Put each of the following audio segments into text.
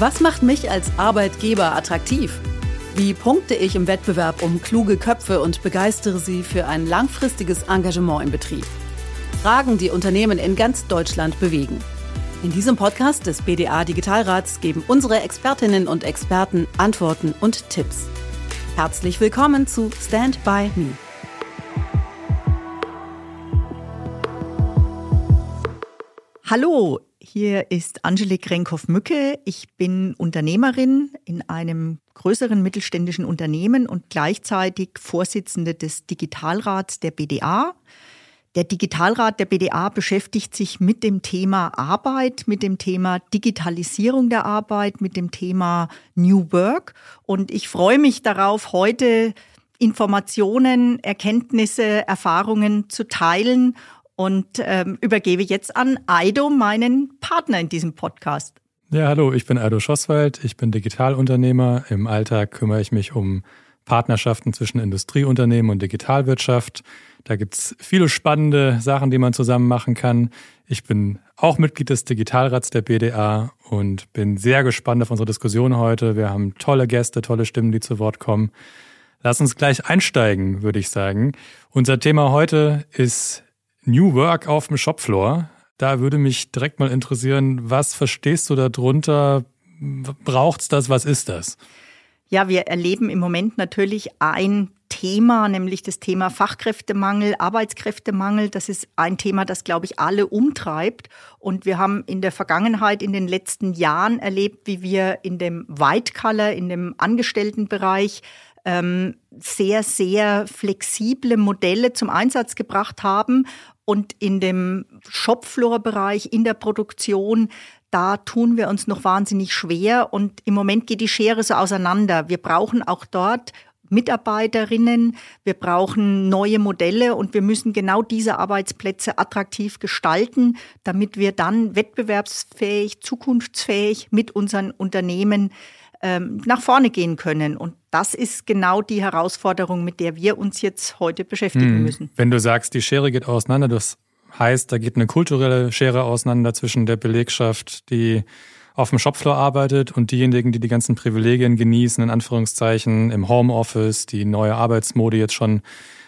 Was macht mich als Arbeitgeber attraktiv? Wie punkte ich im Wettbewerb um kluge Köpfe und begeistere sie für ein langfristiges Engagement im Betrieb? Fragen, die Unternehmen in ganz Deutschland bewegen. In diesem Podcast des BDA Digitalrats geben unsere Expertinnen und Experten Antworten und Tipps. Herzlich willkommen zu Stand by Me. Hallo, hier ist Angelique Renkhoff-Mücke. Ich bin Unternehmerin in einem größeren mittelständischen Unternehmen und gleichzeitig Vorsitzende des Digitalrats der BDA. Der Digitalrat der BDA beschäftigt sich mit dem Thema Arbeit, mit dem Thema Digitalisierung der Arbeit, mit dem Thema New Work. Und ich freue mich darauf, heute Informationen, Erkenntnisse, Erfahrungen zu teilen und ähm, übergebe jetzt an Aido, meinen Partner in diesem Podcast. Ja, hallo, ich bin Aido Schosswald, ich bin Digitalunternehmer. Im Alltag kümmere ich mich um Partnerschaften zwischen Industrieunternehmen und Digitalwirtschaft. Da gibt's viele spannende Sachen, die man zusammen machen kann. Ich bin auch Mitglied des Digitalrats der BDA und bin sehr gespannt auf unsere Diskussion heute. Wir haben tolle Gäste, tolle Stimmen, die zu Wort kommen. Lass uns gleich einsteigen, würde ich sagen. Unser Thema heute ist New Work auf dem Shopfloor. Da würde mich direkt mal interessieren, was verstehst du darunter? Braucht's das? Was ist das? Ja, wir erleben im Moment natürlich ein Thema, nämlich das Thema Fachkräftemangel, Arbeitskräftemangel. Das ist ein Thema, das, glaube ich, alle umtreibt. Und wir haben in der Vergangenheit, in den letzten Jahren erlebt, wie wir in dem White Color, in dem Angestelltenbereich ähm, sehr, sehr flexible Modelle zum Einsatz gebracht haben. Und in dem Shopfloor-Bereich, in der Produktion, da tun wir uns noch wahnsinnig schwer. Und im Moment geht die Schere so auseinander. Wir brauchen auch dort Mitarbeiterinnen, wir brauchen neue Modelle und wir müssen genau diese Arbeitsplätze attraktiv gestalten, damit wir dann wettbewerbsfähig, zukunftsfähig mit unseren Unternehmen ähm, nach vorne gehen können. Und das ist genau die Herausforderung, mit der wir uns jetzt heute beschäftigen hm. müssen. Wenn du sagst, die Schere geht auseinander, das heißt, da geht eine kulturelle Schere auseinander zwischen der Belegschaft, die auf dem Shopfloor arbeitet und diejenigen, die die ganzen Privilegien genießen, in Anführungszeichen, im Homeoffice, die neue Arbeitsmode jetzt schon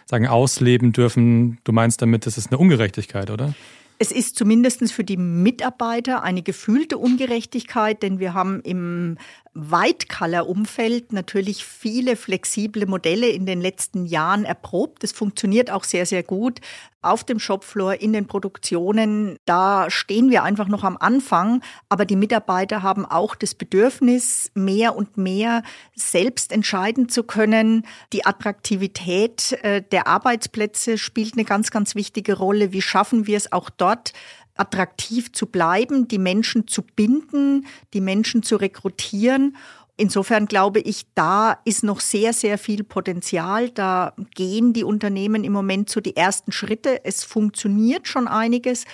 sagen, ausleben dürfen. Du meinst damit, das ist eine Ungerechtigkeit, oder? Es ist zumindest für die Mitarbeiter eine gefühlte Ungerechtigkeit, denn wir haben im White-Color-Umfeld natürlich viele flexible Modelle in den letzten Jahren erprobt. Das funktioniert auch sehr, sehr gut. Auf dem Shopfloor, in den Produktionen, da stehen wir einfach noch am Anfang. Aber die Mitarbeiter haben auch das Bedürfnis, mehr und mehr selbst entscheiden zu können. Die Attraktivität äh, der Arbeitsplätze spielt eine ganz, ganz wichtige Rolle. Wie schaffen wir es auch dort, attraktiv zu bleiben, die Menschen zu binden, die Menschen zu rekrutieren. Insofern glaube ich, da ist noch sehr, sehr viel Potenzial. Da gehen die Unternehmen im Moment so die ersten Schritte. Es funktioniert schon einiges.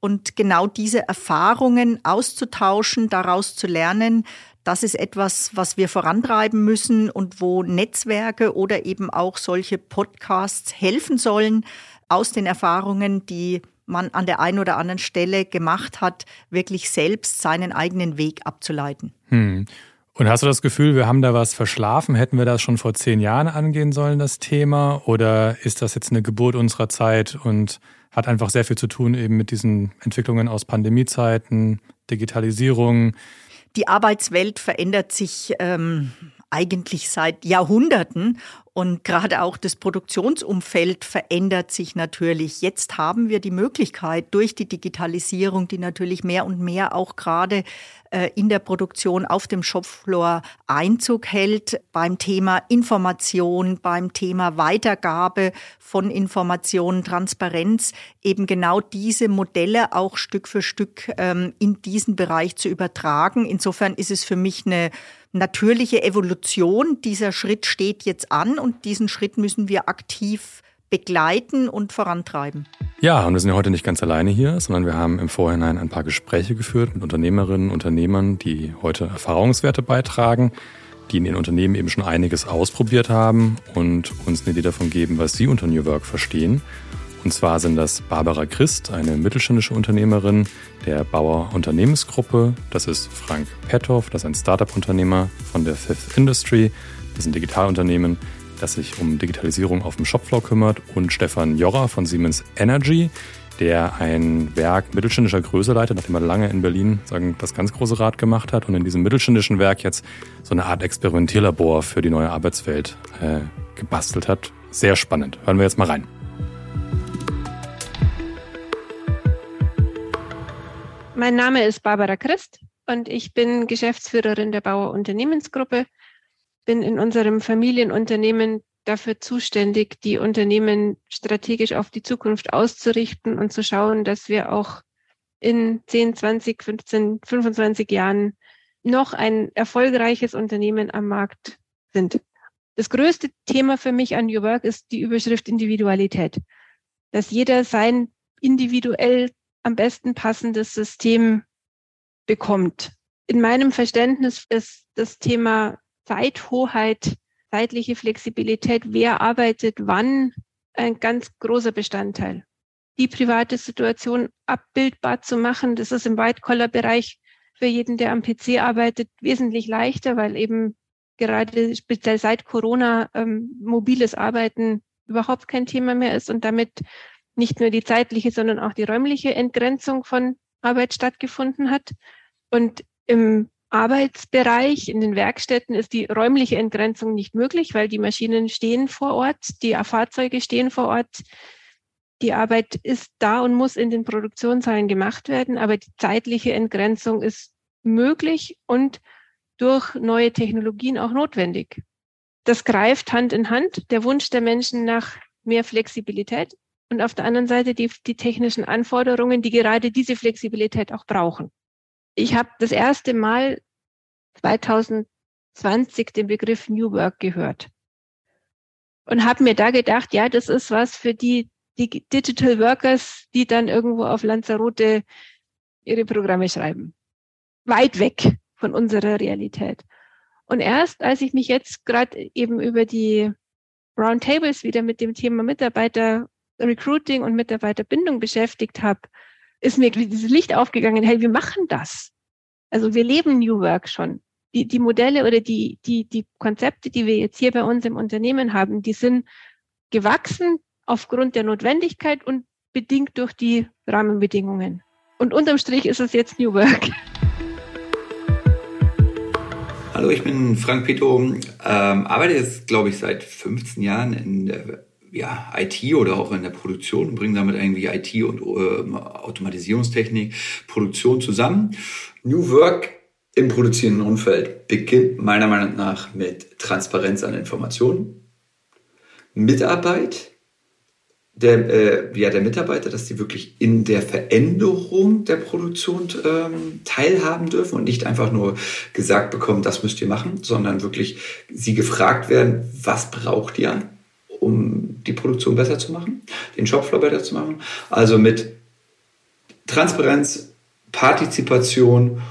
Und genau diese Erfahrungen auszutauschen, daraus zu lernen, das ist etwas, was wir vorantreiben müssen und wo Netzwerke oder eben auch solche Podcasts helfen sollen, aus den Erfahrungen, die man an der einen oder anderen Stelle gemacht hat, wirklich selbst seinen eigenen Weg abzuleiten. Hm. Und hast du das Gefühl, wir haben da was verschlafen? Hätten wir das schon vor zehn Jahren angehen sollen, das Thema? Oder ist das jetzt eine Geburt unserer Zeit und hat einfach sehr viel zu tun eben mit diesen Entwicklungen aus Pandemiezeiten, Digitalisierung? Die Arbeitswelt verändert sich ähm, eigentlich seit Jahrhunderten und gerade auch das Produktionsumfeld verändert sich natürlich. Jetzt haben wir die Möglichkeit durch die Digitalisierung, die natürlich mehr und mehr auch gerade äh, in der Produktion auf dem Shopfloor Einzug hält, beim Thema Information, beim Thema Weitergabe von Informationen, Transparenz, eben genau diese Modelle auch Stück für Stück ähm, in diesen Bereich zu übertragen. Insofern ist es für mich eine natürliche Evolution. Dieser Schritt steht jetzt an und diesen Schritt müssen wir aktiv begleiten und vorantreiben. Ja, und wir sind ja heute nicht ganz alleine hier, sondern wir haben im Vorhinein ein paar Gespräche geführt mit Unternehmerinnen und Unternehmern, die heute Erfahrungswerte beitragen, die in ihren Unternehmen eben schon einiges ausprobiert haben und uns eine Idee davon geben, was sie unter New Work verstehen. Und zwar sind das Barbara Christ, eine mittelständische Unternehmerin der Bauer Unternehmensgruppe. Das ist Frank Pethoff, das ist ein Startup-Unternehmer von der Fifth Industry. Das ist ein Digitalunternehmen, das sich um Digitalisierung auf dem Shopfloor kümmert. Und Stefan Jorra von Siemens Energy, der ein Werk mittelständischer Größe leitet, nachdem er lange in Berlin sagen, das ganz große Rad gemacht hat und in diesem mittelständischen Werk jetzt so eine Art Experimentierlabor für die neue Arbeitswelt äh, gebastelt hat. Sehr spannend. Hören wir jetzt mal rein. Mein Name ist Barbara Christ und ich bin Geschäftsführerin der Bauer Unternehmensgruppe, bin in unserem Familienunternehmen dafür zuständig, die Unternehmen strategisch auf die Zukunft auszurichten und zu schauen, dass wir auch in 10, 20, 15, 25 Jahren noch ein erfolgreiches Unternehmen am Markt sind. Das größte Thema für mich an New Work ist die Überschrift Individualität, dass jeder sein individuell am besten passendes System bekommt. In meinem Verständnis ist das Thema Zeithoheit, zeitliche Flexibilität, wer arbeitet wann, ein ganz großer Bestandteil. Die private Situation abbildbar zu machen, das ist im White-Collar-Bereich für jeden, der am PC arbeitet, wesentlich leichter, weil eben gerade speziell seit Corona ähm, mobiles Arbeiten überhaupt kein Thema mehr ist und damit nicht nur die zeitliche, sondern auch die räumliche Entgrenzung von Arbeit stattgefunden hat. Und im Arbeitsbereich, in den Werkstätten ist die räumliche Entgrenzung nicht möglich, weil die Maschinen stehen vor Ort, die Fahrzeuge stehen vor Ort. Die Arbeit ist da und muss in den Produktionshallen gemacht werden, aber die zeitliche Entgrenzung ist möglich und durch neue Technologien auch notwendig. Das greift Hand in Hand, der Wunsch der Menschen nach mehr Flexibilität und auf der anderen Seite die, die technischen Anforderungen, die gerade diese Flexibilität auch brauchen. Ich habe das erste Mal 2020 den Begriff New Work gehört und habe mir da gedacht, ja, das ist was für die, die Digital Workers, die dann irgendwo auf Lanzarote ihre Programme schreiben. Weit weg von unserer Realität. Und erst als ich mich jetzt gerade eben über die Roundtables wieder mit dem Thema Mitarbeiter Recruiting und Mitarbeiterbindung beschäftigt habe, ist mir dieses Licht aufgegangen, hey, wir machen das. Also wir leben New Work schon. Die, die Modelle oder die, die, die Konzepte, die wir jetzt hier bei uns im Unternehmen haben, die sind gewachsen aufgrund der Notwendigkeit und bedingt durch die Rahmenbedingungen. Und unterm Strich ist es jetzt New Work. Hallo, ich bin Frank Pito, ähm, arbeite jetzt, glaube ich, seit 15 Jahren in der ja, IT oder auch in der Produktion und bringen damit irgendwie IT und äh, Automatisierungstechnik, Produktion zusammen. New Work im produzierenden Umfeld beginnt meiner Meinung nach mit Transparenz an Informationen, Mitarbeit der, äh, ja, der Mitarbeiter, dass die wirklich in der Veränderung der Produktion ähm, teilhaben dürfen und nicht einfach nur gesagt bekommen, das müsst ihr machen, sondern wirklich sie gefragt werden, was braucht ihr? Um die Produktion besser zu machen, den Shopfloor besser zu machen. Also mit Transparenz, Partizipation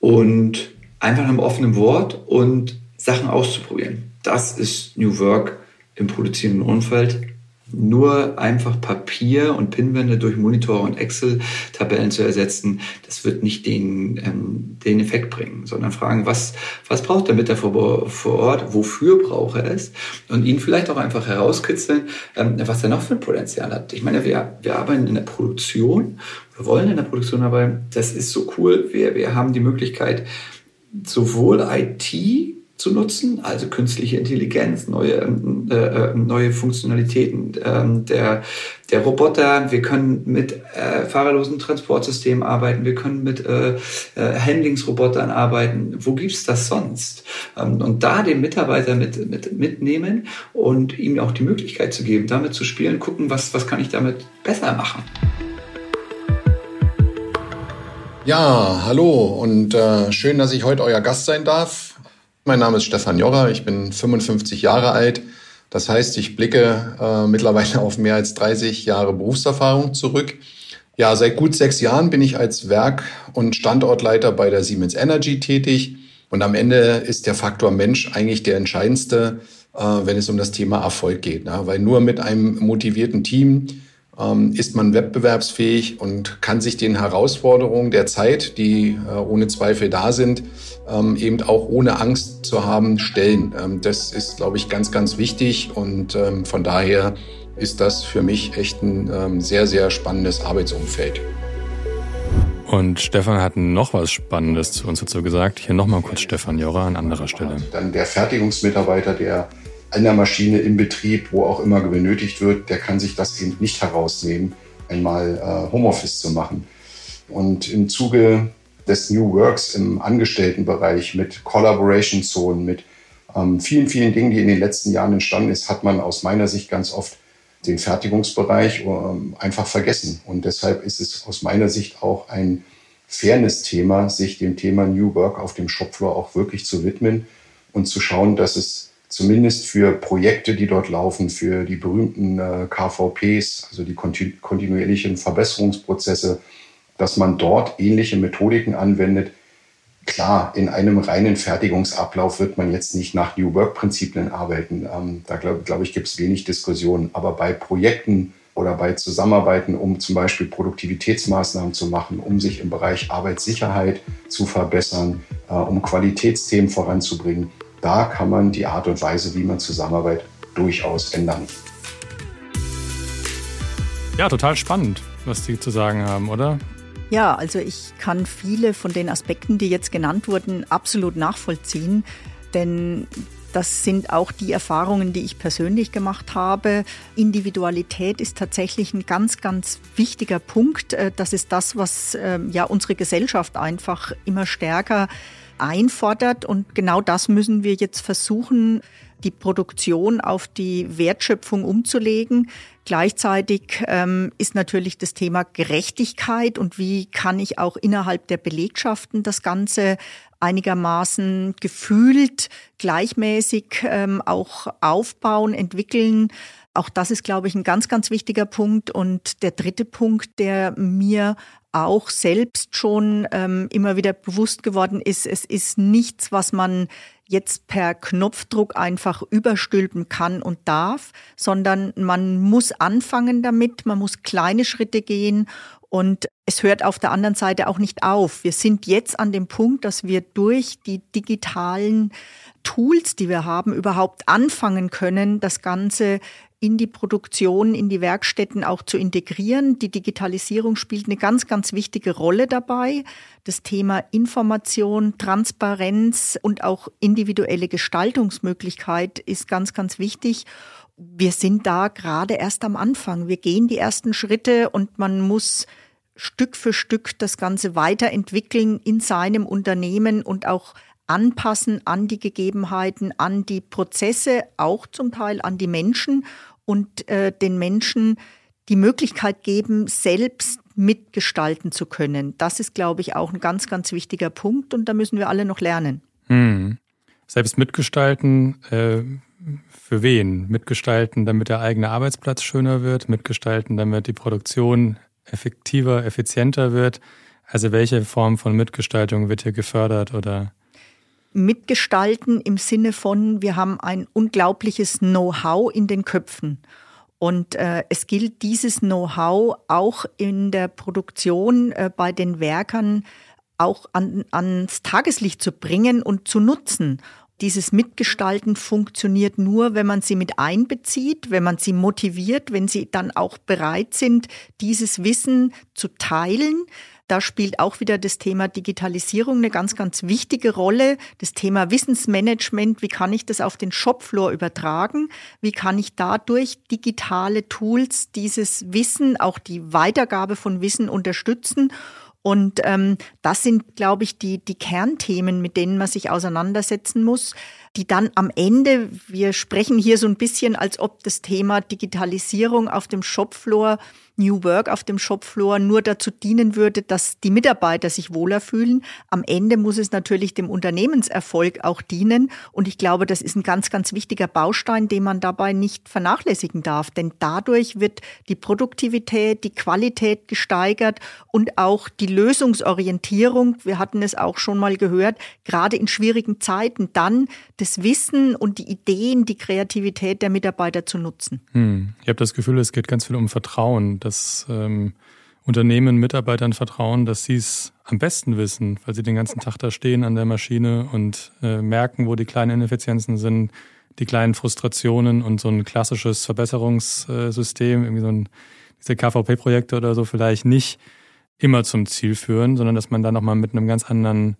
und einfach einem offenen Wort und Sachen auszuprobieren. Das ist New Work im produzierenden Umfeld nur einfach Papier und Pinwände durch Monitor und Excel-Tabellen zu ersetzen, das wird nicht den, ähm, den Effekt bringen, sondern fragen, was, was braucht der Mitarbeiter vor Ort, wofür braucht er es? Und ihn vielleicht auch einfach herauskitzeln, ähm, was er noch für ein Potenzial hat. Ich meine, wir, wir arbeiten in der Produktion, wir wollen in der Produktion arbeiten, das ist so cool, wir, wir haben die Möglichkeit, sowohl IT zu nutzen, also künstliche Intelligenz, neue, äh, äh, neue Funktionalitäten äh, der, der Roboter. Wir können mit äh, fahrerlosen Transportsystemen arbeiten, wir können mit äh, äh, Handlingsrobotern arbeiten. Wo gibt's das sonst? Ähm, und da den Mitarbeiter mit, mit, mitnehmen und ihm auch die Möglichkeit zu geben, damit zu spielen, gucken, was, was kann ich damit besser machen. Ja, hallo und äh, schön, dass ich heute euer Gast sein darf. Mein Name ist Stefan Jorra, ich bin 55 Jahre alt. Das heißt, ich blicke äh, mittlerweile auf mehr als 30 Jahre Berufserfahrung zurück. Ja, seit gut sechs Jahren bin ich als Werk- und Standortleiter bei der Siemens Energy tätig. Und am Ende ist der Faktor Mensch eigentlich der entscheidendste, äh, wenn es um das Thema Erfolg geht. Ne? Weil nur mit einem motivierten Team ist man wettbewerbsfähig und kann sich den Herausforderungen der Zeit, die äh, ohne Zweifel da sind, ähm, eben auch ohne Angst zu haben, stellen. Ähm, das ist, glaube ich, ganz, ganz wichtig und ähm, von daher ist das für mich echt ein ähm, sehr, sehr spannendes Arbeitsumfeld. Und Stefan hat noch was Spannendes zu uns dazu gesagt. Hier nochmal kurz Stefan Jorra an anderer Stelle. Dann der Fertigungsmitarbeiter, der der Maschine im Betrieb, wo auch immer benötigt wird, der kann sich das eben nicht herausnehmen, einmal äh, Homeoffice zu machen. Und im Zuge des New Works im Angestelltenbereich mit Collaboration-Zonen, mit ähm, vielen, vielen Dingen, die in den letzten Jahren entstanden ist, hat man aus meiner Sicht ganz oft den Fertigungsbereich ähm, einfach vergessen. Und deshalb ist es aus meiner Sicht auch ein Fairness-Thema, sich dem Thema New Work auf dem Shopfloor auch wirklich zu widmen und zu schauen, dass es zumindest für Projekte, die dort laufen, für die berühmten äh, KVPs, also die kontinuierlichen Verbesserungsprozesse, dass man dort ähnliche Methodiken anwendet. Klar, in einem reinen Fertigungsablauf wird man jetzt nicht nach New Work-Prinzipien arbeiten. Ähm, da glaube glaub ich, gibt es wenig Diskussionen. Aber bei Projekten oder bei Zusammenarbeiten, um zum Beispiel Produktivitätsmaßnahmen zu machen, um sich im Bereich Arbeitssicherheit zu verbessern, äh, um Qualitätsthemen voranzubringen, da kann man die Art und Weise, wie man zusammenarbeitet, durchaus ändern. Ja, total spannend, was Sie zu sagen haben, oder? Ja, also ich kann viele von den Aspekten, die jetzt genannt wurden, absolut nachvollziehen, denn das sind auch die Erfahrungen, die ich persönlich gemacht habe. Individualität ist tatsächlich ein ganz, ganz wichtiger Punkt. Äh, das ist das, was ähm, ja unsere Gesellschaft einfach immer stärker einfordert. Und genau das müssen wir jetzt versuchen, die Produktion auf die Wertschöpfung umzulegen. Gleichzeitig ähm, ist natürlich das Thema Gerechtigkeit und wie kann ich auch innerhalb der Belegschaften das Ganze einigermaßen gefühlt gleichmäßig ähm, auch aufbauen, entwickeln. Auch das ist, glaube ich, ein ganz, ganz wichtiger Punkt. Und der dritte Punkt, der mir auch selbst schon ähm, immer wieder bewusst geworden ist, es ist nichts, was man jetzt per Knopfdruck einfach überstülpen kann und darf, sondern man muss anfangen damit, man muss kleine Schritte gehen und es hört auf der anderen Seite auch nicht auf. Wir sind jetzt an dem Punkt, dass wir durch die digitalen Tools, die wir haben, überhaupt anfangen können, das Ganze in die Produktion, in die Werkstätten auch zu integrieren. Die Digitalisierung spielt eine ganz, ganz wichtige Rolle dabei. Das Thema Information, Transparenz und auch individuelle Gestaltungsmöglichkeit ist ganz, ganz wichtig. Wir sind da gerade erst am Anfang. Wir gehen die ersten Schritte und man muss Stück für Stück das Ganze weiterentwickeln in seinem Unternehmen und auch anpassen an die Gegebenheiten, an die Prozesse, auch zum Teil an die Menschen und äh, den Menschen die Möglichkeit geben, selbst mitgestalten zu können. Das ist, glaube ich, auch ein ganz, ganz wichtiger Punkt und da müssen wir alle noch lernen. Hm. Selbst mitgestalten, äh, für wen? Mitgestalten, damit der eigene Arbeitsplatz schöner wird, mitgestalten, damit die Produktion effektiver, effizienter wird. Also welche Form von Mitgestaltung wird hier gefördert oder? Mitgestalten im Sinne von, wir haben ein unglaubliches Know-how in den Köpfen. Und äh, es gilt, dieses Know-how auch in der Produktion äh, bei den Werkern auch an, ans Tageslicht zu bringen und zu nutzen. Dieses Mitgestalten funktioniert nur, wenn man sie mit einbezieht, wenn man sie motiviert, wenn sie dann auch bereit sind, dieses Wissen zu teilen, da spielt auch wieder das Thema Digitalisierung eine ganz, ganz wichtige Rolle. Das Thema Wissensmanagement. Wie kann ich das auf den Shopfloor übertragen? Wie kann ich dadurch digitale Tools dieses Wissen, auch die Weitergabe von Wissen unterstützen? Und ähm, das sind, glaube ich, die, die Kernthemen, mit denen man sich auseinandersetzen muss, die dann am Ende, wir sprechen hier so ein bisschen, als ob das Thema Digitalisierung auf dem Shopfloor New Work auf dem Shopfloor nur dazu dienen würde, dass die Mitarbeiter sich wohler fühlen. Am Ende muss es natürlich dem Unternehmenserfolg auch dienen. Und ich glaube, das ist ein ganz, ganz wichtiger Baustein, den man dabei nicht vernachlässigen darf. Denn dadurch wird die Produktivität, die Qualität gesteigert und auch die Lösungsorientierung. Wir hatten es auch schon mal gehört, gerade in schwierigen Zeiten dann das Wissen und die Ideen, die Kreativität der Mitarbeiter zu nutzen. Hm. Ich habe das Gefühl, es geht ganz viel um Vertrauen dass ähm, Unternehmen Mitarbeitern vertrauen, dass sie es am besten wissen, weil sie den ganzen Tag da stehen an der Maschine und äh, merken, wo die kleinen Ineffizienzen sind, die kleinen Frustrationen und so ein klassisches Verbesserungssystem, irgendwie so ein, diese KVP-Projekte oder so vielleicht nicht immer zum Ziel führen, sondern dass man da nochmal mit einem ganz anderen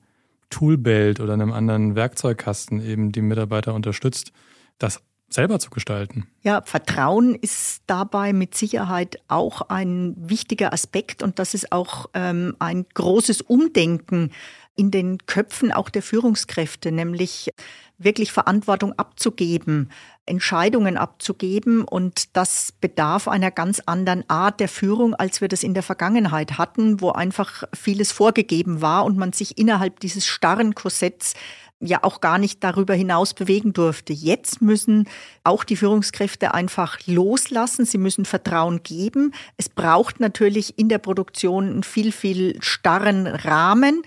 Toolbelt oder einem anderen Werkzeugkasten eben die Mitarbeiter unterstützt, das selber zu gestalten. Ja, Vertrauen ist dabei mit Sicherheit auch ein wichtiger Aspekt und das ist auch ähm, ein großes Umdenken in den Köpfen auch der Führungskräfte, nämlich wirklich Verantwortung abzugeben, Entscheidungen abzugeben. Und das bedarf einer ganz anderen Art der Führung, als wir das in der Vergangenheit hatten, wo einfach vieles vorgegeben war und man sich innerhalb dieses starren Korsetts ja auch gar nicht darüber hinaus bewegen durfte. Jetzt müssen auch die Führungskräfte einfach loslassen. Sie müssen Vertrauen geben. Es braucht natürlich in der Produktion einen viel, viel starren Rahmen.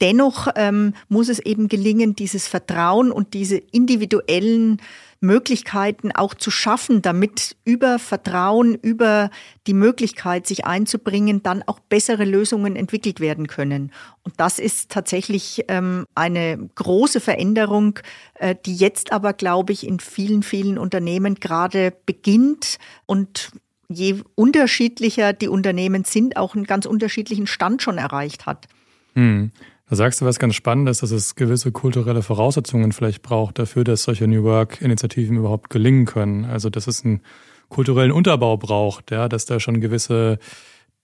Dennoch ähm, muss es eben gelingen, dieses Vertrauen und diese individuellen Möglichkeiten auch zu schaffen, damit über Vertrauen, über die Möglichkeit, sich einzubringen, dann auch bessere Lösungen entwickelt werden können. Und das ist tatsächlich ähm, eine große Veränderung, äh, die jetzt aber, glaube ich, in vielen, vielen Unternehmen gerade beginnt und je unterschiedlicher die Unternehmen sind, auch einen ganz unterschiedlichen Stand schon erreicht hat. Hm. Da sagst du was ganz Spannendes, dass es gewisse kulturelle Voraussetzungen vielleicht braucht dafür, dass solche New Work-Initiativen überhaupt gelingen können. Also dass es einen kulturellen Unterbau braucht, ja, dass da schon gewisse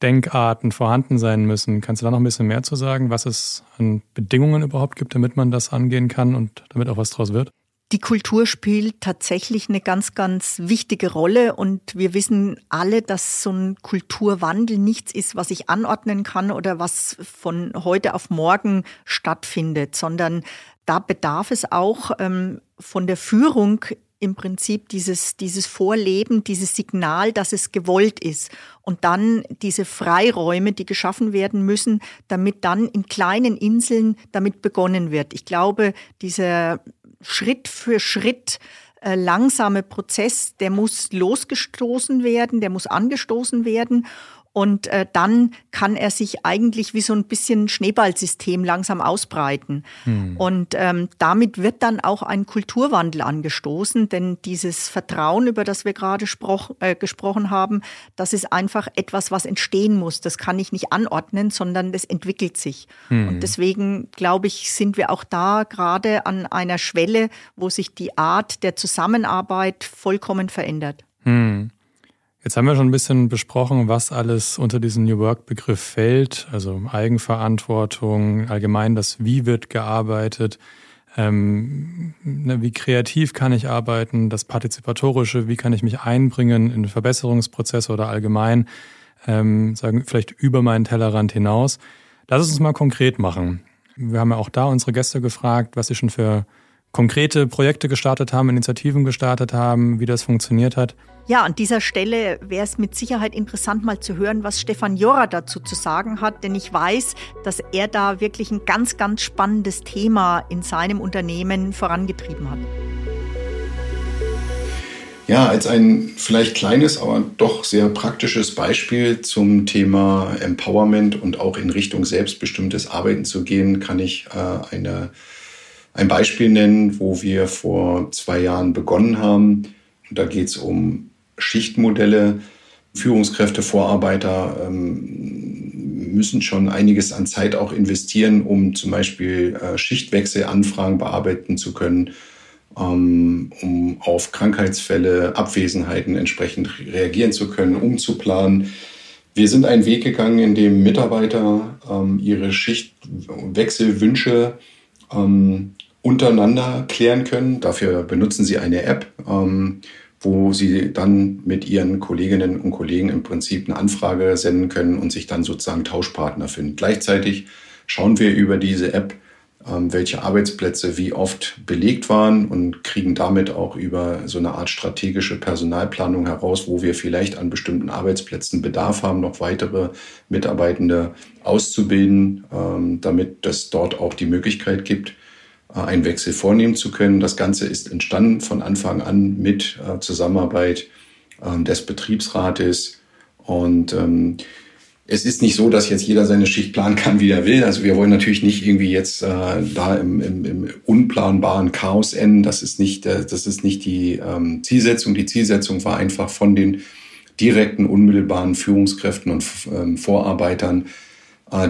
Denkarten vorhanden sein müssen. Kannst du da noch ein bisschen mehr zu sagen, was es an Bedingungen überhaupt gibt, damit man das angehen kann und damit auch was draus wird? Die Kultur spielt tatsächlich eine ganz, ganz wichtige Rolle und wir wissen alle, dass so ein Kulturwandel nichts ist, was ich anordnen kann oder was von heute auf morgen stattfindet, sondern da bedarf es auch ähm, von der Führung im Prinzip dieses, dieses Vorleben, dieses Signal, dass es gewollt ist. Und dann diese Freiräume, die geschaffen werden müssen, damit dann in kleinen Inseln damit begonnen wird. Ich glaube, dieser Schritt für Schritt äh, langsame Prozess, der muss losgestoßen werden, der muss angestoßen werden. Und äh, dann kann er sich eigentlich wie so ein bisschen Schneeballsystem langsam ausbreiten. Hm. Und ähm, damit wird dann auch ein Kulturwandel angestoßen, denn dieses Vertrauen, über das wir gerade äh, gesprochen haben, das ist einfach etwas, was entstehen muss. Das kann ich nicht anordnen, sondern das entwickelt sich. Hm. Und deswegen, glaube ich, sind wir auch da gerade an einer Schwelle, wo sich die Art der Zusammenarbeit vollkommen verändert. Hm. Jetzt haben wir schon ein bisschen besprochen, was alles unter diesen New Work-Begriff fällt, also Eigenverantwortung, allgemein das Wie wird gearbeitet, ähm, ne, wie kreativ kann ich arbeiten, das Partizipatorische, wie kann ich mich einbringen in Verbesserungsprozesse oder allgemein, ähm, sagen vielleicht über meinen Tellerrand hinaus. Lass es uns mal konkret machen. Wir haben ja auch da unsere Gäste gefragt, was sie schon für konkrete Projekte gestartet haben, Initiativen gestartet haben, wie das funktioniert hat. Ja, an dieser Stelle wäre es mit Sicherheit interessant, mal zu hören, was Stefan Jorra dazu zu sagen hat, denn ich weiß, dass er da wirklich ein ganz, ganz spannendes Thema in seinem Unternehmen vorangetrieben hat. Ja, als ein vielleicht kleines, aber doch sehr praktisches Beispiel zum Thema Empowerment und auch in Richtung selbstbestimmtes Arbeiten zu gehen, kann ich äh, eine ein Beispiel nennen, wo wir vor zwei Jahren begonnen haben. Da geht es um Schichtmodelle. Führungskräfte, Vorarbeiter ähm, müssen schon einiges an Zeit auch investieren, um zum Beispiel äh, Schichtwechselanfragen bearbeiten zu können, ähm, um auf Krankheitsfälle, Abwesenheiten entsprechend reagieren zu können, umzuplanen. Wir sind einen Weg gegangen, in dem Mitarbeiter ähm, ihre Schichtwechselwünsche untereinander klären können. Dafür benutzen sie eine App, wo sie dann mit ihren Kolleginnen und Kollegen im Prinzip eine Anfrage senden können und sich dann sozusagen Tauschpartner finden. Gleichzeitig schauen wir über diese App, ähm, welche Arbeitsplätze wie oft belegt waren und kriegen damit auch über so eine Art strategische Personalplanung heraus, wo wir vielleicht an bestimmten Arbeitsplätzen Bedarf haben, noch weitere Mitarbeitende auszubilden, ähm, damit es dort auch die Möglichkeit gibt, einen Wechsel vornehmen zu können. Das Ganze ist entstanden von Anfang an mit äh, Zusammenarbeit ähm, des Betriebsrates Und ähm, es ist nicht so, dass jetzt jeder seine Schicht planen kann, wie er will. Also wir wollen natürlich nicht irgendwie jetzt äh, da im, im, im unplanbaren Chaos enden. Das ist nicht, äh, das ist nicht die ähm, Zielsetzung. Die Zielsetzung war einfach von den direkten, unmittelbaren Führungskräften und Vorarbeitern äh,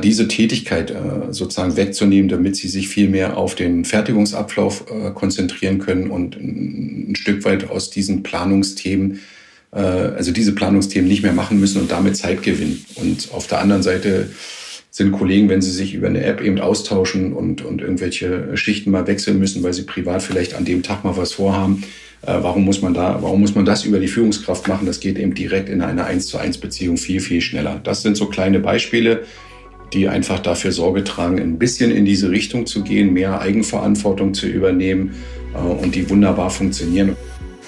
diese Tätigkeit äh, sozusagen wegzunehmen, damit sie sich viel mehr auf den Fertigungsablauf äh, konzentrieren können und ein, Stück weit aus diesen Planungsthemen äh, also diese Planungsthemen nicht mehr machen müssen und damit Zeit gewinnen. Und auf der anderen Seite sind Kollegen, wenn sie sich über eine App eben austauschen und, und irgendwelche Schichten mal wechseln müssen, weil sie privat vielleicht an dem Tag mal was vorhaben, äh, warum muss man da, warum muss man das über die Führungskraft machen? Das geht eben direkt in einer 1 zu 1 Beziehung viel, viel schneller. Das sind so kleine Beispiele, die einfach dafür Sorge tragen, ein bisschen in diese Richtung zu gehen, mehr Eigenverantwortung zu übernehmen äh, und die wunderbar funktionieren.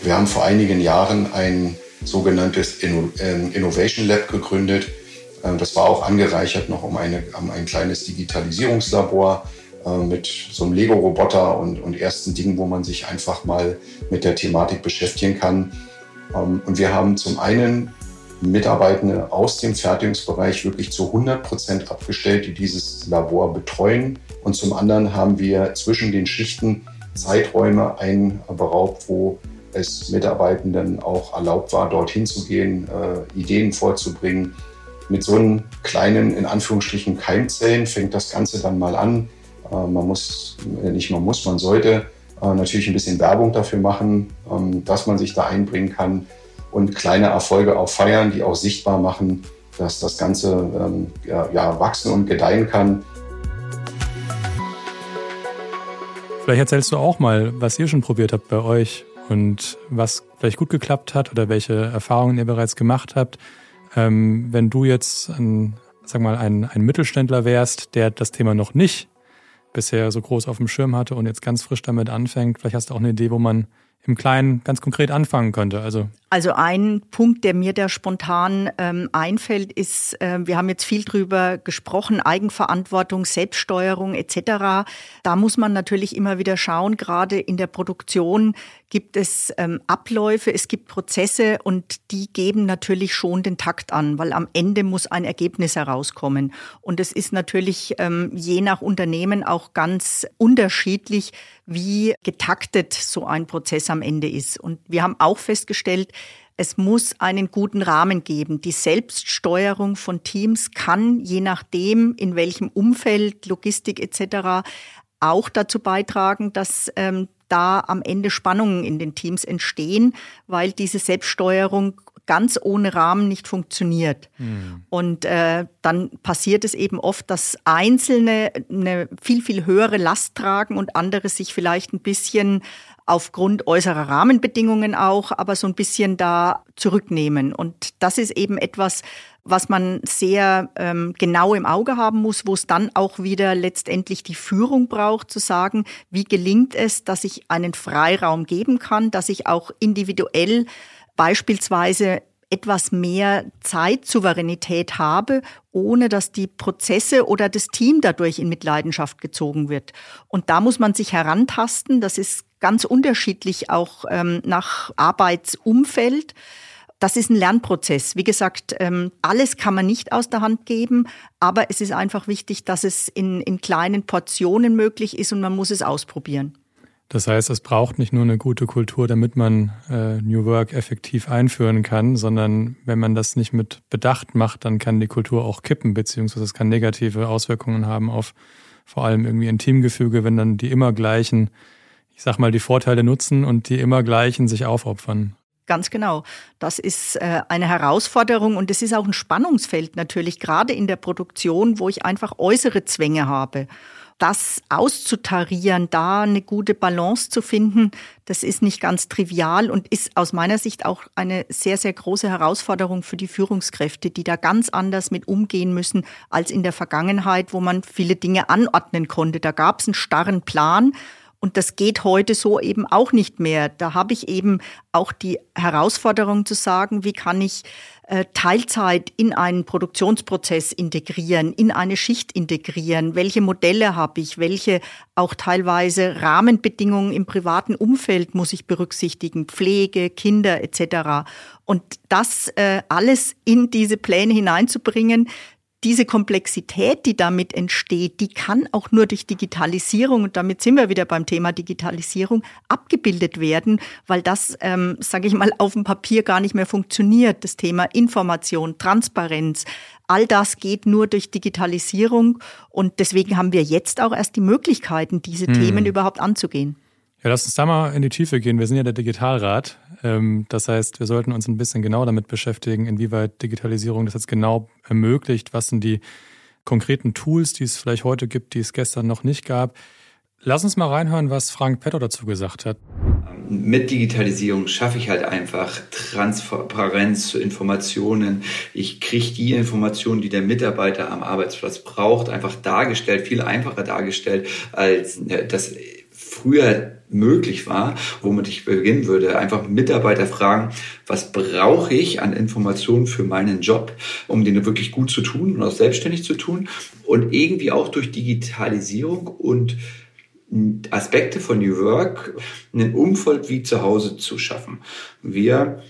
Wir haben vor einigen Jahren ein sogenanntes ähm, Innovation Lab gegründet. Ähm, das war auch angereichert noch um, eine, um ein kleines Digitalisierungslabor äh, mit so einem Lego-Roboter und, und ersten Dingen, wo man sich einfach mal mit der Thematik beschäftigen kann. Ähm, und wir haben zum einen Mitarbeitende aus dem Fertigungsbereich wirklich zu 100 Prozent abgestellt, die dieses Labor betreuen. Und zum anderen haben wir zwischen den Schichten Zeiträume einberaubt, wo es Mitarbeitenden auch erlaubt war, dorthin zu gehen, äh, Ideen vorzubringen. Mit so einem kleinen, in Anführungsstrichen, Keimzellen fängt das Ganze dann mal an. Äh, man muss, äh, nicht man muss, man sollte äh, natürlich ein bisschen Werbung dafür machen, ähm, dass man sich da einbringen kann und kleine Erfolge auch feiern, die auch sichtbar machen, dass das Ganze ähm, ja, ja, wachsen und gedeihen kann. Vielleicht erzählst du auch mal, was ihr schon probiert habt bei euch und was vielleicht gut geklappt hat oder welche Erfahrungen ihr bereits gemacht habt. Ähm, wenn du jetzt ein, sag mal, ein, ein Mittelständler wärst, der das Thema noch nicht bisher so groß auf dem Schirm hatte und jetzt ganz frisch damit anfängt, vielleicht hast du auch eine Idee, wo man im Kleinen ganz konkret anfangen könnte. Also, also ein Punkt, der mir da spontan ähm, einfällt, ist, äh, wir haben jetzt viel drüber gesprochen, Eigenverantwortung, Selbststeuerung etc. Da muss man natürlich immer wieder schauen, gerade in der Produktion gibt es ähm, Abläufe, es gibt Prozesse und die geben natürlich schon den Takt an, weil am Ende muss ein Ergebnis herauskommen. Und es ist natürlich ähm, je nach Unternehmen auch ganz unterschiedlich, wie getaktet so ein Prozess am Ende ist. Und wir haben auch festgestellt, es muss einen guten Rahmen geben. Die Selbststeuerung von Teams kann, je nachdem, in welchem Umfeld, Logistik etc., auch dazu beitragen, dass ähm, da am Ende Spannungen in den Teams entstehen, weil diese Selbststeuerung ganz ohne Rahmen nicht funktioniert. Mhm. Und äh, dann passiert es eben oft, dass Einzelne eine viel, viel höhere Last tragen und andere sich vielleicht ein bisschen aufgrund äußerer Rahmenbedingungen auch, aber so ein bisschen da zurücknehmen. Und das ist eben etwas, was man sehr ähm, genau im Auge haben muss, wo es dann auch wieder letztendlich die Führung braucht, zu sagen, wie gelingt es, dass ich einen Freiraum geben kann, dass ich auch individuell beispielsweise etwas mehr Zeitsouveränität habe, ohne dass die Prozesse oder das Team dadurch in Mitleidenschaft gezogen wird. Und da muss man sich herantasten. Das ist ganz unterschiedlich auch ähm, nach Arbeitsumfeld. Das ist ein Lernprozess. Wie gesagt, ähm, alles kann man nicht aus der Hand geben, aber es ist einfach wichtig, dass es in, in kleinen Portionen möglich ist und man muss es ausprobieren. Das heißt, es braucht nicht nur eine gute Kultur, damit man äh, New Work effektiv einführen kann, sondern wenn man das nicht mit Bedacht macht, dann kann die Kultur auch kippen, beziehungsweise es kann negative Auswirkungen haben auf vor allem irgendwie ein Teamgefüge, wenn dann die immer gleichen, ich sag mal, die Vorteile nutzen und die immer gleichen sich aufopfern. Ganz genau. Das ist äh, eine Herausforderung und es ist auch ein Spannungsfeld natürlich, gerade in der Produktion, wo ich einfach äußere Zwänge habe das auszutarieren, da eine gute Balance zu finden, das ist nicht ganz trivial und ist aus meiner Sicht auch eine sehr, sehr große Herausforderung für die Führungskräfte, die da ganz anders mit umgehen müssen als in der Vergangenheit, wo man viele Dinge anordnen konnte. Da gab es einen starren Plan Und das geht heute so eben auch nicht mehr. Da habe ich eben auch die Herausforderung zu sagen, wie kann ich Teilzeit in einen Produktionsprozess integrieren, in eine Schicht integrieren? Welche Modelle habe ich? Welche auch teilweise Rahmenbedingungen im privaten Umfeld muss ich berücksichtigen? Pflege, Kinder etc. Und das äh, alles in diese Pläne hineinzubringen, diese Komplexität, die damit entsteht, die kann auch nur durch Digitalisierung, und damit sind wir wieder beim Thema Digitalisierung, abgebildet werden, weil das, ähm, sage ich mal, auf dem Papier gar nicht mehr funktioniert. Das Thema Information, Transparenz, all das geht nur durch Digitalisierung. Und deswegen haben wir jetzt auch erst die Möglichkeiten, diese hm. Themen überhaupt anzugehen. Ja, lass uns da mal in die Tiefe gehen. Wir sind ja der Digitalrat. Ähm, das heißt, wir sollten uns ein bisschen genau damit beschäftigen, inwieweit Digitalisierung das jetzt genau ermöglicht. Was sind die konkreten Tools, die es vielleicht heute gibt, die es gestern noch nicht gab? Lass uns mal reinhören, was Frank Petto dazu gesagt hat. Mit Digitalisierung schaffe ich halt einfach Transparenz zu Informationen. Ich kriege die Informationen, die der Mitarbeiter am Arbeitsplatz braucht, einfach dargestellt, viel einfacher dargestellt, als äh, das früher möglich war, womit ich beginnen würde, einfach Mitarbeiter fragen, was brauche ich an Informationen für meinen Job, um den wirklich gut zu tun und auch selbstständig zu tun und irgendwie auch durch Digitalisierung und Aspekte von New Work einen Umfeld wie zu Hause zu schaffen. Wir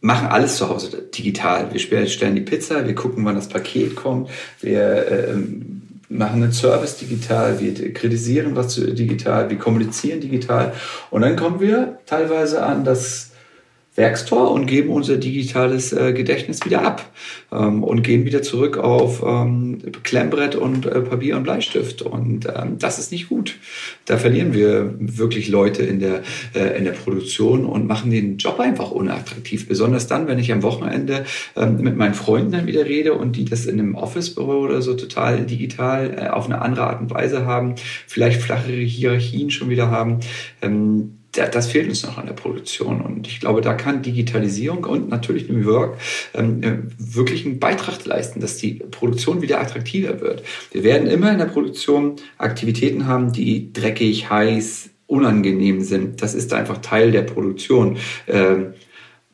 machen alles zu Hause digital. Wir stellen die Pizza, wir gucken, wann das Paket kommt, wir ähm, machen einen Service digital, wir kritisieren was digital, wir kommunizieren digital. Und dann kommen wir teilweise an das Werkstor und geben unser digitales äh, Gedächtnis wieder ab ähm, und gehen wieder zurück auf ähm, Klemmbrett und äh, Papier und Bleistift. Und ähm, das ist nicht gut. Da verlieren wir wirklich Leute in der, äh, in der Produktion und machen den Job einfach unattraktiv. Besonders dann, wenn ich am Wochenende ähm, mit meinen Freunden dann wieder rede und die das in einem Office-Büro oder so total digital äh, auf eine andere Art und Weise haben, vielleicht flachere Hierarchien schon wieder haben. Das fehlt uns noch an der Produktion. Und ich glaube, da kann Digitalisierung und natürlich New Work ähm, äh, wirklich einen Beitrag leisten, dass die Produktion wieder attraktiver wird. Wir werden immer in der Produktion Aktivitäten haben, die dreckig, heiß, unangenehm sind. Das ist einfach Teil der Produktion. Ähm,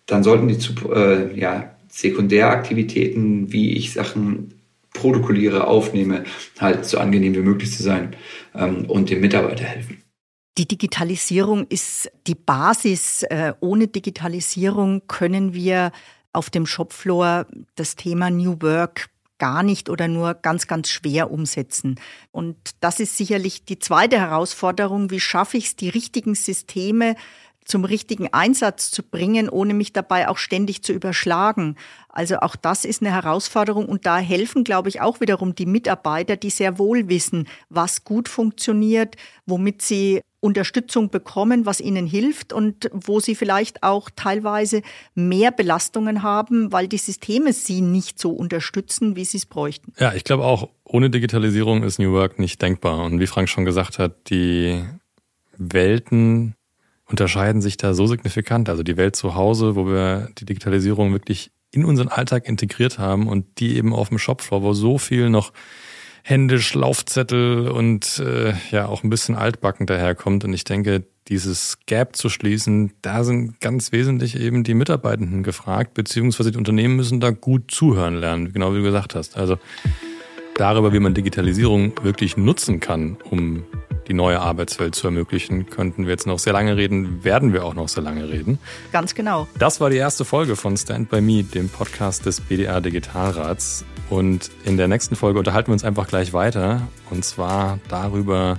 dann sollten die zu, äh, ja, Sekundäraktivitäten, wie ich Sachen protokolliere, aufnehme, halt so angenehm wie möglich zu sein ähm, und dem Mitarbeiter helfen. Die Digitalisierung ist die Basis. Äh, ohne Digitalisierung können wir auf dem Shopfloor das Thema New Work gar nicht oder nur ganz, ganz schwer umsetzen. Und das ist sicherlich die zweite Herausforderung. Wie schaffe ich es, die richtigen Systeme zum richtigen Einsatz zu bringen, ohne mich dabei auch ständig zu überschlagen. Also auch das ist eine Herausforderung und da helfen, glaube ich, auch wiederum die Mitarbeiter, die sehr wohl wissen, was gut funktioniert, womit sie Unterstützung bekommen, was ihnen hilft und wo sie vielleicht auch teilweise mehr Belastungen haben, weil die Systeme sie nicht so unterstützen, wie sie es bräuchten. Ja, ich glaube auch, ohne Digitalisierung ist New Work nicht denkbar. Und wie Frank schon gesagt hat, die Welten unterscheiden sich da so signifikant. Also die Welt zu Hause, wo wir die Digitalisierung wirklich in unseren Alltag integriert haben und die eben auf dem Shopfloor, wo so viel noch händisch Laufzettel und äh, ja auch ein bisschen altbacken daherkommt. Und ich denke, dieses Gap zu schließen, da sind ganz wesentlich eben die Mitarbeitenden gefragt, beziehungsweise die Unternehmen müssen da gut zuhören lernen, genau wie du gesagt hast. Also darüber, wie man Digitalisierung wirklich nutzen kann, um die neue Arbeitswelt zu ermöglichen, könnten wir jetzt noch sehr lange reden, werden wir auch noch sehr lange reden. Ganz genau. Das war die erste Folge von Stand by Me, dem Podcast des BDR Digitalrats. Und in der nächsten Folge unterhalten wir uns einfach gleich weiter. Und zwar darüber,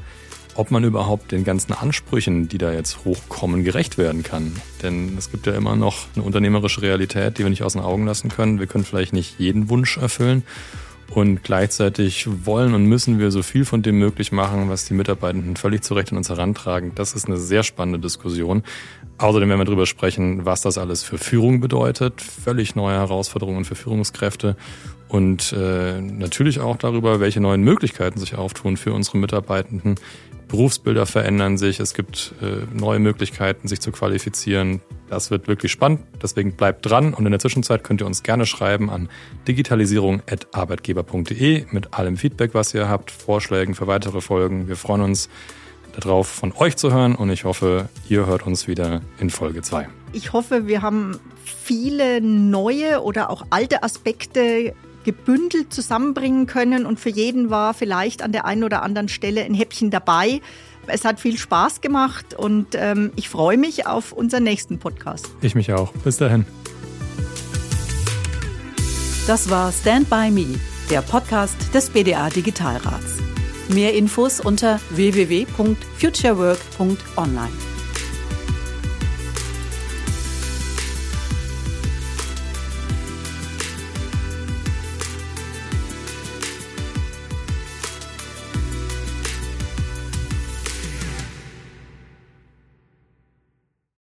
ob man überhaupt den ganzen Ansprüchen, die da jetzt hochkommen, gerecht werden kann. Denn es gibt ja immer noch eine unternehmerische Realität, die wir nicht aus den Augen lassen können. Wir können vielleicht nicht jeden Wunsch erfüllen. Und gleichzeitig wollen und müssen wir so viel von dem möglich machen, was die Mitarbeitenden völlig zu Recht an uns herantragen. Das ist eine sehr spannende Diskussion. Außerdem werden wir darüber sprechen, was das alles für Führung bedeutet. Völlig neue Herausforderungen für Führungskräfte. Und äh, natürlich auch darüber, welche neuen Möglichkeiten sich auftun für unsere Mitarbeitenden. Berufsbilder verändern sich, es gibt äh, neue Möglichkeiten, sich zu qualifizieren. Das wird wirklich spannend, deswegen bleibt dran und in der Zwischenzeit könnt ihr uns gerne schreiben an digitalisierung.arbeitgeber.de mit allem Feedback, was ihr habt, Vorschlägen für weitere Folgen. Wir freuen uns darauf, von euch zu hören und ich hoffe, ihr hört uns wieder in Folge 2. Ich hoffe, wir haben viele neue oder auch alte Aspekte gebündelt zusammenbringen können und für jeden war vielleicht an der einen oder anderen Stelle ein Häppchen dabei. Es hat viel Spaß gemacht und ähm, ich freue mich auf unseren nächsten Podcast. Ich mich auch. Bis dahin. Das war Stand By Me, der Podcast des BDA Digitalrats. Mehr Infos unter www.futurework.online.